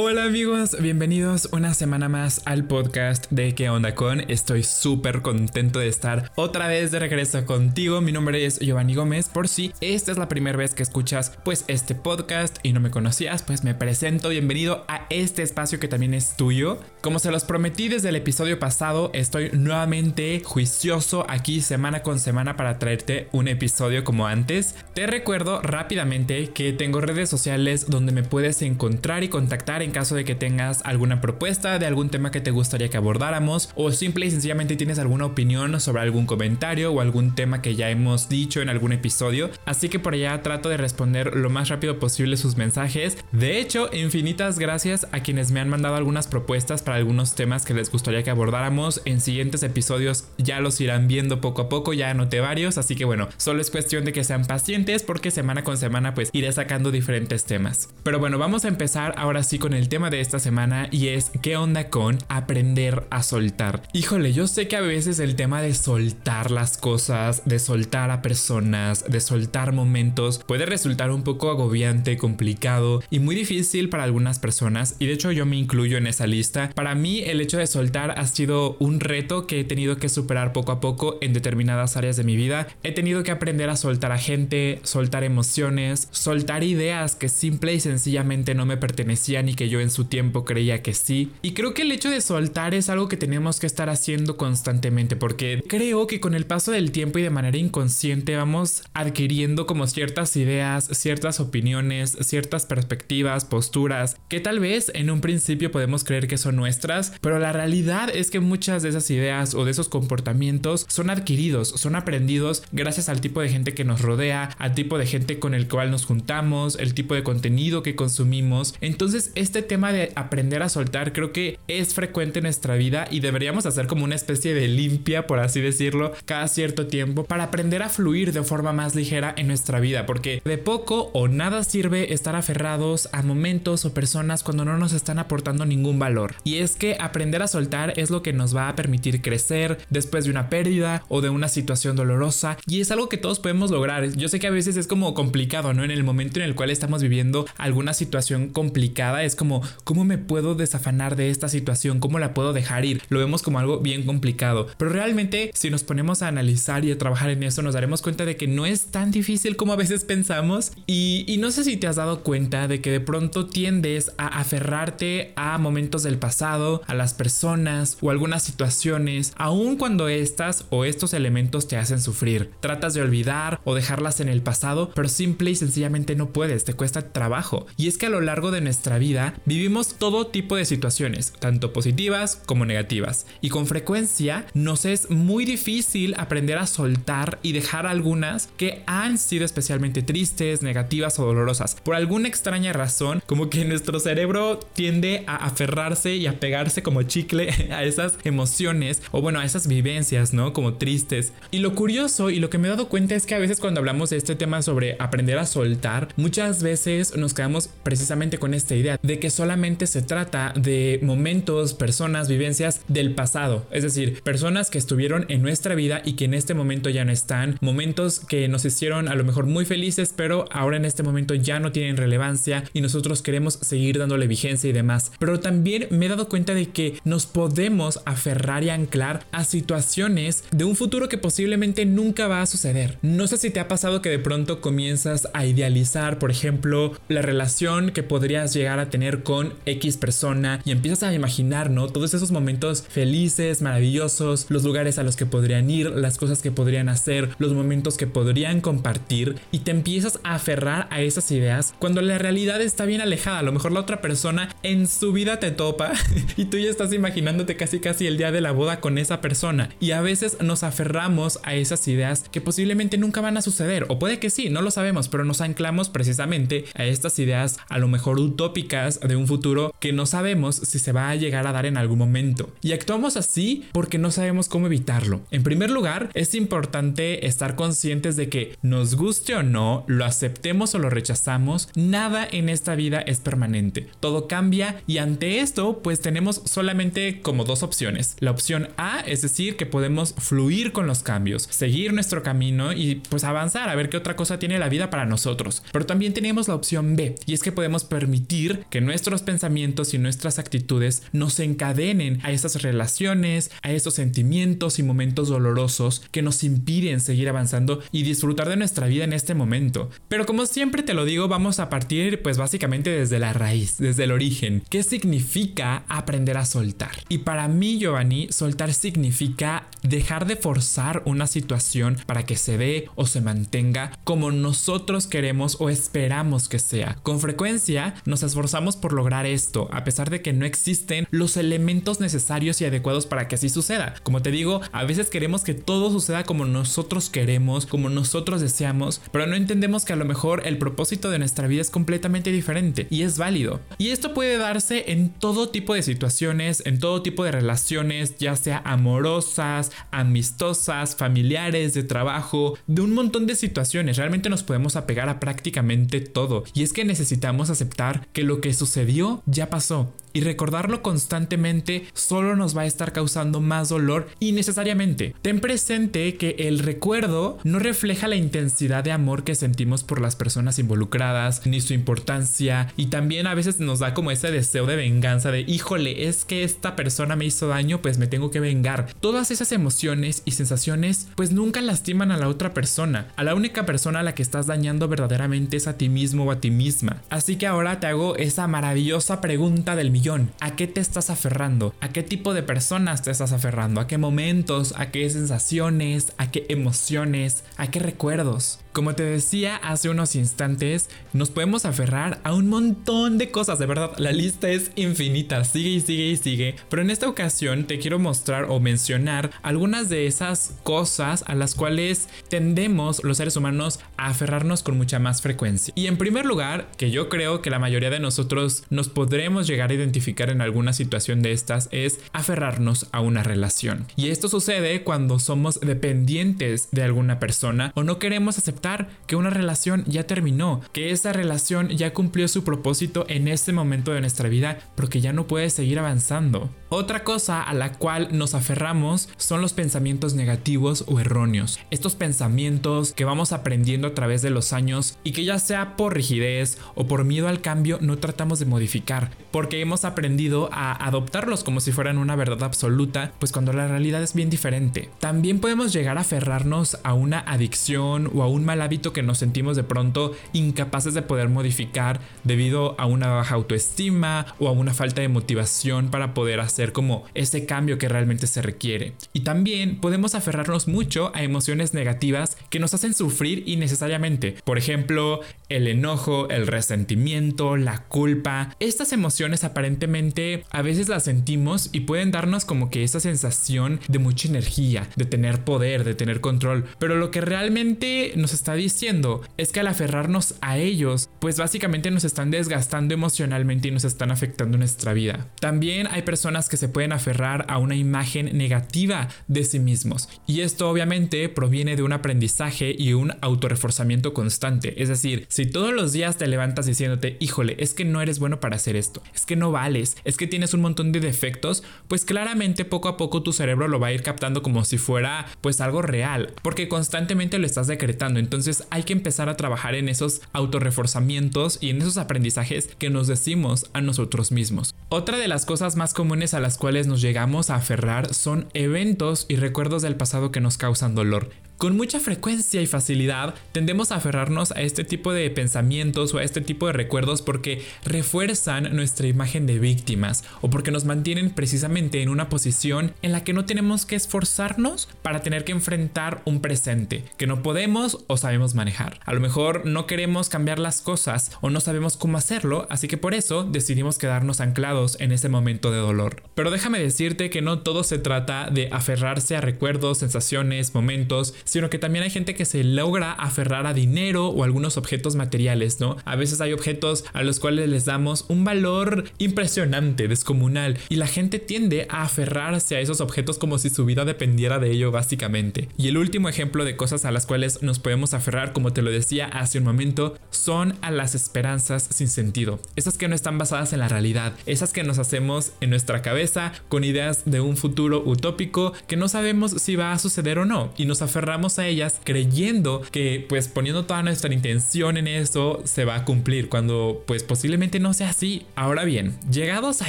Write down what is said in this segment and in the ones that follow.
Hola amigos, bienvenidos una semana más al podcast de ¿Qué onda con? Estoy súper contento de estar otra vez de regreso contigo. Mi nombre es Giovanni Gómez. Por si esta es la primera vez que escuchas pues este podcast y no me conocías, pues me presento. Bienvenido a este espacio que también es tuyo. Como se los prometí desde el episodio pasado, estoy nuevamente juicioso aquí semana con semana para traerte un episodio como antes. Te recuerdo rápidamente que tengo redes sociales donde me puedes encontrar y contactar caso de que tengas alguna propuesta de algún tema que te gustaría que abordáramos o simple y sencillamente tienes alguna opinión sobre algún comentario o algún tema que ya hemos dicho en algún episodio. Así que por allá trato de responder lo más rápido posible sus mensajes. De hecho, infinitas gracias a quienes me han mandado algunas propuestas para algunos temas que les gustaría que abordáramos. En siguientes episodios ya los irán viendo poco a poco, ya anoté varios, así que bueno, solo es cuestión de que sean pacientes porque semana con semana pues iré sacando diferentes temas. Pero bueno, vamos a empezar ahora sí con el tema de esta semana y es qué onda con aprender a soltar. Híjole, yo sé que a veces el tema de soltar las cosas, de soltar a personas, de soltar momentos puede resultar un poco agobiante, complicado y muy difícil para algunas personas y de hecho yo me incluyo en esa lista. Para mí el hecho de soltar ha sido un reto que he tenido que superar poco a poco en determinadas áreas de mi vida. He tenido que aprender a soltar a gente, soltar emociones, soltar ideas que simple y sencillamente no me pertenecían y que yo en su tiempo creía que sí. Y creo que el hecho de soltar es algo que tenemos que estar haciendo constantemente porque creo que con el paso del tiempo y de manera inconsciente vamos adquiriendo como ciertas ideas, ciertas opiniones, ciertas perspectivas, posturas que tal vez en un principio podemos creer que son nuestras, pero la realidad es que muchas de esas ideas o de esos comportamientos son adquiridos, son aprendidos gracias al tipo de gente que nos rodea, al tipo de gente con el cual nos juntamos, el tipo de contenido que consumimos. Entonces es este tema de aprender a soltar creo que es frecuente en nuestra vida y deberíamos hacer como una especie de limpia, por así decirlo, cada cierto tiempo para aprender a fluir de forma más ligera en nuestra vida, porque de poco o nada sirve estar aferrados a momentos o personas cuando no nos están aportando ningún valor. Y es que aprender a soltar es lo que nos va a permitir crecer después de una pérdida o de una situación dolorosa y es algo que todos podemos lograr. Yo sé que a veces es como complicado, ¿no? En el momento en el cual estamos viviendo alguna situación complicada es como, ¿cómo me puedo desafanar de esta situación? ¿Cómo la puedo dejar ir? Lo vemos como algo bien complicado. Pero realmente, si nos ponemos a analizar y a trabajar en eso, nos daremos cuenta de que no es tan difícil como a veces pensamos. Y, no sé si te has dado cuenta de que de pronto tiendes a aferrarte a momentos del pasado, a las personas o algunas situaciones, aun cuando estas o estos elementos te hacen sufrir. Tratas de olvidar o dejarlas en el pasado, pero simple y sencillamente no puedes, te cuesta trabajo. Y es que a lo largo de nuestra vida, vivimos todo tipo de situaciones, tanto positivas como negativas, y con frecuencia nos es muy difícil aprender a soltar y dejar algunas que han sido especialmente tristes, negativas o dolorosas. Por alguna extraña razón, como que nuestro cerebro tiende a aferrarse y a pegarse como chicle a esas emociones o bueno, a esas vivencias, ¿no? Como tristes. Y lo curioso y lo que me he dado cuenta es que a veces cuando hablamos de este tema sobre aprender a soltar, muchas veces nos quedamos precisamente con esta idea de que solamente se trata de momentos, personas, vivencias del pasado, es decir, personas que estuvieron en nuestra vida y que en este momento ya no están, momentos que nos hicieron a lo mejor muy felices, pero ahora en este momento ya no tienen relevancia y nosotros queremos seguir dándole vigencia y demás. Pero también me he dado cuenta de que nos podemos aferrar y anclar a situaciones de un futuro que posiblemente nunca va a suceder. No sé si te ha pasado que de pronto comienzas a idealizar, por ejemplo, la relación que podrías llegar a tener con X persona y empiezas a imaginar, ¿no? Todos esos momentos felices, maravillosos, los lugares a los que podrían ir, las cosas que podrían hacer, los momentos que podrían compartir y te empiezas a aferrar a esas ideas cuando la realidad está bien alejada. A lo mejor la otra persona en su vida te topa y tú ya estás imaginándote casi casi el día de la boda con esa persona y a veces nos aferramos a esas ideas que posiblemente nunca van a suceder o puede que sí, no lo sabemos, pero nos anclamos precisamente a estas ideas a lo mejor utópicas de un futuro que no sabemos si se va a llegar a dar en algún momento. Y actuamos así porque no sabemos cómo evitarlo. En primer lugar, es importante estar conscientes de que nos guste o no, lo aceptemos o lo rechazamos, nada en esta vida es permanente. Todo cambia y ante esto pues tenemos solamente como dos opciones. La opción A, es decir, que podemos fluir con los cambios, seguir nuestro camino y pues avanzar a ver qué otra cosa tiene la vida para nosotros. Pero también tenemos la opción B y es que podemos permitir que nuestros pensamientos y nuestras actitudes nos encadenen a esas relaciones, a esos sentimientos y momentos dolorosos que nos impiden seguir avanzando y disfrutar de nuestra vida en este momento. Pero como siempre te lo digo, vamos a partir pues básicamente desde la raíz, desde el origen. ¿Qué significa aprender a soltar? Y para mí, Giovanni, soltar significa dejar de forzar una situación para que se dé o se mantenga como nosotros queremos o esperamos que sea. Con frecuencia nos esforzamos por lograr esto, a pesar de que no existen los elementos necesarios y adecuados para que así suceda. Como te digo, a veces queremos que todo suceda como nosotros queremos, como nosotros deseamos, pero no entendemos que a lo mejor el propósito de nuestra vida es completamente diferente y es válido. Y esto puede darse en todo tipo de situaciones, en todo tipo de relaciones, ya sea amorosas, amistosas, familiares, de trabajo, de un montón de situaciones. Realmente nos podemos apegar a prácticamente todo. Y es que necesitamos aceptar que lo que sucedió ya pasó y recordarlo constantemente solo nos va a estar causando más dolor innecesariamente. Ten presente que el recuerdo no refleja la intensidad de amor que sentimos por las personas involucradas, ni su importancia, y también a veces nos da como ese deseo de venganza de, híjole, es que esta persona me hizo daño, pues me tengo que vengar. Todas esas emociones y sensaciones pues nunca lastiman a la otra persona. A la única persona a la que estás dañando verdaderamente es a ti mismo o a ti misma. Así que ahora te hago esa maravillosa pregunta del millón. ¿A qué te estás aferrando? ¿A qué tipo de personas te estás aferrando? ¿A qué momentos? ¿A qué sensaciones? ¿A qué emociones? ¿A qué recuerdos? Como te decía hace unos instantes, nos podemos aferrar a un montón de cosas, de verdad, la lista es infinita, sigue y sigue y sigue, pero en esta ocasión te quiero mostrar o mencionar algunas de esas cosas a las cuales tendemos los seres humanos a aferrarnos con mucha más frecuencia. Y en primer lugar, que yo creo que la mayoría de nosotros nos podremos llegar a identificar en alguna situación de estas, es aferrarnos a una relación. Y esto sucede cuando somos dependientes de alguna persona o no queremos aceptar que una relación ya terminó, que esa relación ya cumplió su propósito en este momento de nuestra vida porque ya no puede seguir avanzando. Otra cosa a la cual nos aferramos son los pensamientos negativos o erróneos. Estos pensamientos que vamos aprendiendo a través de los años y que ya sea por rigidez o por miedo al cambio no tratamos de modificar, porque hemos aprendido a adoptarlos como si fueran una verdad absoluta, pues cuando la realidad es bien diferente. También podemos llegar a aferrarnos a una adicción o a un mal hábito que nos sentimos de pronto incapaces de poder modificar debido a una baja autoestima o a una falta de motivación para poder hacer como ese cambio que realmente se requiere. Y también podemos aferrarnos mucho a emociones negativas que nos hacen sufrir innecesariamente. Por ejemplo, el enojo, el resentimiento, la culpa. Estas emociones aparentemente a veces las sentimos y pueden darnos como que esa sensación de mucha energía, de tener poder, de tener control. Pero lo que realmente nos está diciendo es que al aferrarnos a ellos, pues básicamente nos están desgastando emocionalmente y nos están afectando nuestra vida. También hay personas que se pueden aferrar a una imagen negativa de sí mismos y esto obviamente proviene de un aprendizaje y un autorreforzamiento constante. Es decir, si todos los días te levantas diciéndote, híjole, es que no eres bueno para hacer esto, es que no vales, es que tienes un montón de defectos, pues claramente poco a poco tu cerebro lo va a ir captando como si fuera pues algo real, porque constantemente lo estás decretando. Entonces hay que empezar a trabajar en esos autorreforzamientos y en esos aprendizajes que nos decimos a nosotros mismos. Otra de las cosas más comunes a las cuales nos llegamos a aferrar son eventos y recuerdos del pasado que nos causan dolor. Con mucha frecuencia y facilidad tendemos a aferrarnos a este tipo de pensamientos o a este tipo de recuerdos porque refuerzan nuestra imagen de víctimas o porque nos mantienen precisamente en una posición en la que no tenemos que esforzarnos para tener que enfrentar un presente que no podemos o sabemos manejar. A lo mejor no queremos cambiar las cosas o no sabemos cómo hacerlo, así que por eso decidimos quedarnos anclados en ese momento de dolor. Pero déjame decirte que no todo se trata de aferrarse a recuerdos, sensaciones, momentos, sino que también hay gente que se logra aferrar a dinero o algunos objetos materiales, ¿no? A veces hay objetos a los cuales les damos un valor impresionante, descomunal, y la gente tiende a aferrarse a esos objetos como si su vida dependiera de ello básicamente. Y el último ejemplo de cosas a las cuales nos podemos aferrar, como te lo decía hace un momento, son a las esperanzas sin sentido, esas que no están basadas en la realidad, esas que nos hacemos en nuestra cabeza con ideas de un futuro utópico que no sabemos si va a suceder o no y nos aferramos a ellas creyendo que pues poniendo toda nuestra intención en eso se va a cumplir cuando pues posiblemente no sea así. Ahora bien, llegados a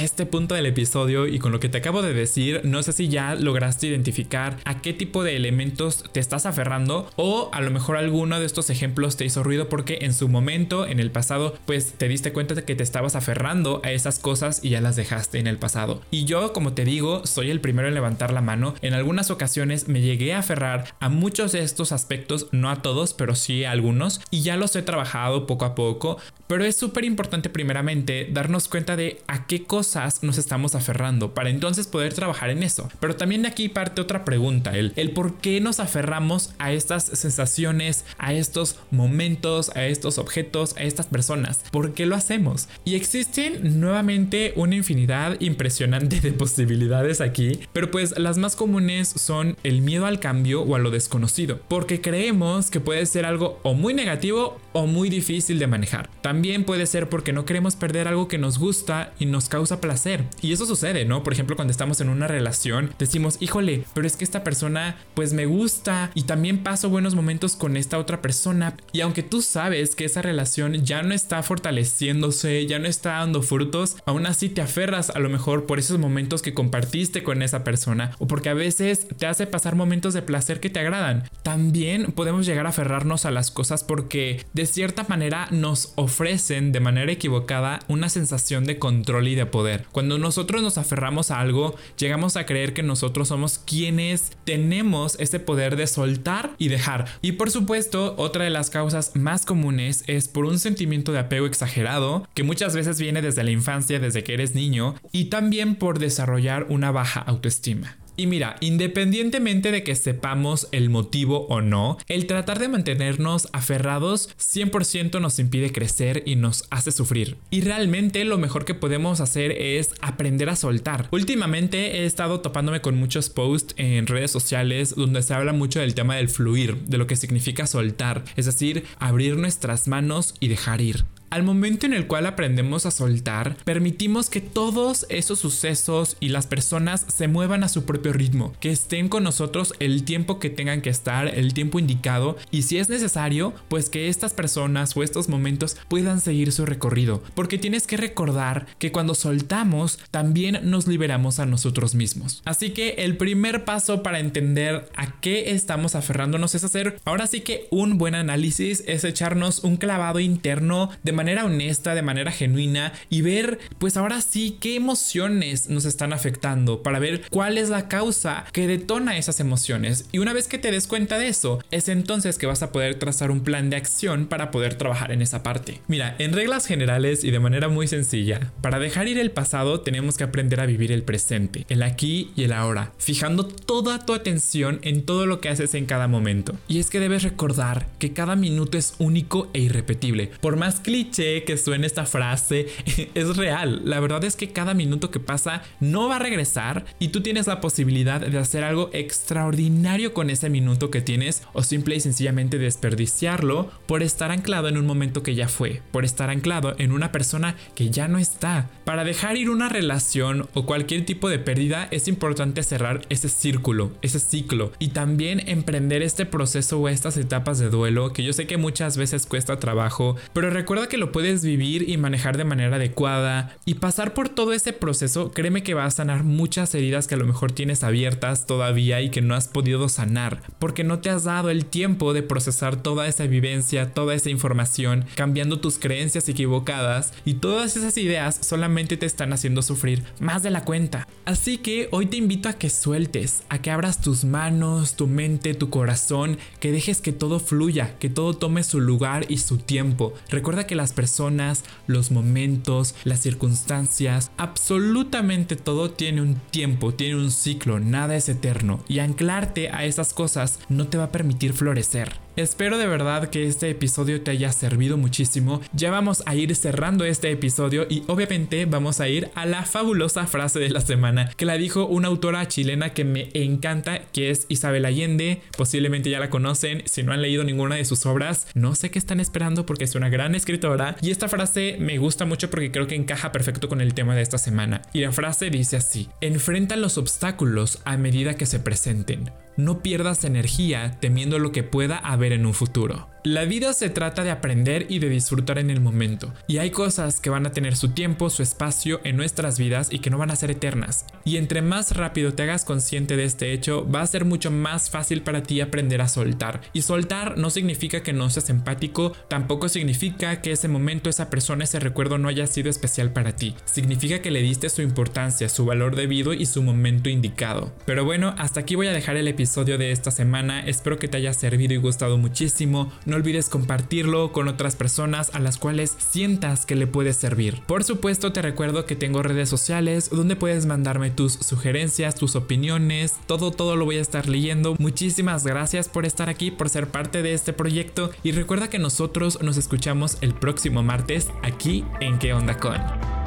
este punto del episodio y con lo que te acabo de decir, no sé si ya lograste identificar a qué tipo de elementos te estás aferrando o a lo mejor alguno de estos ejemplos te hizo ruido porque en su momento, en el pasado, pues te diste cuenta de que te estabas aferrando a esas cosas y ya las dejaste en el pasado. Y yo, como te digo, soy el primero en levantar la mano. En algunas ocasiones me llegué a aferrar a muchos de estos aspectos, no a todos, pero sí a algunos, y ya los he trabajado poco a poco. Pero es súper importante primeramente darnos cuenta de a qué cosas nos estamos aferrando para entonces poder trabajar en eso. Pero también de aquí parte otra pregunta, el, el por qué nos aferramos a estas sensaciones, a estos momentos, a estos objetos, a estas personas. ¿Por qué lo hacemos? Y existen nuevamente una infinidad impresionante de posibilidades aquí, pero pues las más comunes son el miedo al cambio o a lo desconocido, porque creemos que puede ser algo o muy negativo o muy difícil de manejar. También puede ser porque no queremos perder algo que nos gusta y nos causa placer. Y eso sucede, ¿no? Por ejemplo, cuando estamos en una relación, decimos, híjole, pero es que esta persona pues me gusta y también paso buenos momentos con esta otra persona. Y aunque tú sabes que esa relación ya no está fortaleciéndose, ya no está dando frutos, aún así te aferras a lo mejor por esos momentos que compartiste con esa persona o porque a veces te hace pasar momentos de placer que te agradan. También podemos llegar a aferrarnos a las cosas porque de cierta manera nos ofrece de manera equivocada una sensación de control y de poder. Cuando nosotros nos aferramos a algo, llegamos a creer que nosotros somos quienes tenemos ese poder de soltar y dejar. Y por supuesto, otra de las causas más comunes es por un sentimiento de apego exagerado, que muchas veces viene desde la infancia, desde que eres niño, y también por desarrollar una baja autoestima. Y mira, independientemente de que sepamos el motivo o no, el tratar de mantenernos aferrados 100% nos impide crecer y nos hace sufrir. Y realmente lo mejor que podemos hacer es aprender a soltar. Últimamente he estado topándome con muchos posts en redes sociales donde se habla mucho del tema del fluir, de lo que significa soltar, es decir, abrir nuestras manos y dejar ir. Al momento en el cual aprendemos a soltar, permitimos que todos esos sucesos y las personas se muevan a su propio ritmo, que estén con nosotros el tiempo que tengan que estar, el tiempo indicado y si es necesario, pues que estas personas o estos momentos puedan seguir su recorrido, porque tienes que recordar que cuando soltamos también nos liberamos a nosotros mismos. Así que el primer paso para entender a qué estamos aferrándonos es hacer ahora sí que un buen análisis, es echarnos un clavado interno de manera honesta, de manera genuina y ver pues ahora sí qué emociones nos están afectando para ver cuál es la causa que detona esas emociones. Y una vez que te des cuenta de eso, es entonces que vas a poder trazar un plan de acción para poder trabajar en esa parte. Mira, en reglas generales y de manera muy sencilla, para dejar ir el pasado tenemos que aprender a vivir el presente, el aquí y el ahora, fijando toda tu atención en todo lo que haces en cada momento. Y es que debes recordar que cada minuto es único e irrepetible. Por más clic que suene esta frase, es real. La verdad es que cada minuto que pasa no va a regresar y tú tienes la posibilidad de hacer algo extraordinario con ese minuto que tienes o simple y sencillamente desperdiciarlo por estar anclado en un momento que ya fue, por estar anclado en una persona que ya no está. Para dejar ir una relación o cualquier tipo de pérdida es importante cerrar ese círculo, ese ciclo y también emprender este proceso o estas etapas de duelo que yo sé que muchas veces cuesta trabajo, pero recuerda que lo puedes vivir y manejar de manera adecuada y pasar por todo ese proceso, créeme que va a sanar muchas heridas que a lo mejor tienes abiertas todavía y que no has podido sanar, porque no te has dado el tiempo de procesar toda esa vivencia, toda esa información, cambiando tus creencias equivocadas y todas esas ideas solamente te están haciendo sufrir más de la cuenta. Así que hoy te invito a que sueltes, a que abras tus manos, tu mente, tu corazón, que dejes que todo fluya, que todo tome su lugar y su tiempo. Recuerda que las personas, los momentos, las circunstancias, absolutamente todo tiene un tiempo, tiene un ciclo, nada es eterno y anclarte a esas cosas no te va a permitir florecer. Espero de verdad que este episodio te haya servido muchísimo. Ya vamos a ir cerrando este episodio y obviamente vamos a ir a la fabulosa frase de la semana que la dijo una autora chilena que me encanta, que es Isabel Allende. Posiblemente ya la conocen. Si no han leído ninguna de sus obras, no sé qué están esperando porque es una gran escritora. Y esta frase me gusta mucho porque creo que encaja perfecto con el tema de esta semana. Y la frase dice así, enfrenta los obstáculos a medida que se presenten. No pierdas energía temiendo lo que pueda haber en un futuro. La vida se trata de aprender y de disfrutar en el momento, y hay cosas que van a tener su tiempo, su espacio en nuestras vidas y que no van a ser eternas. Y entre más rápido te hagas consciente de este hecho, va a ser mucho más fácil para ti aprender a soltar. Y soltar no significa que no seas empático, tampoco significa que ese momento, esa persona, ese recuerdo no haya sido especial para ti. Significa que le diste su importancia, su valor debido y su momento indicado. Pero bueno, hasta aquí voy a dejar el episodio de esta semana, espero que te haya servido y gustado muchísimo. No olvides compartirlo con otras personas a las cuales sientas que le puede servir. Por supuesto te recuerdo que tengo redes sociales donde puedes mandarme tus sugerencias, tus opiniones, todo todo lo voy a estar leyendo. Muchísimas gracias por estar aquí, por ser parte de este proyecto y recuerda que nosotros nos escuchamos el próximo martes aquí en ¿Qué onda con?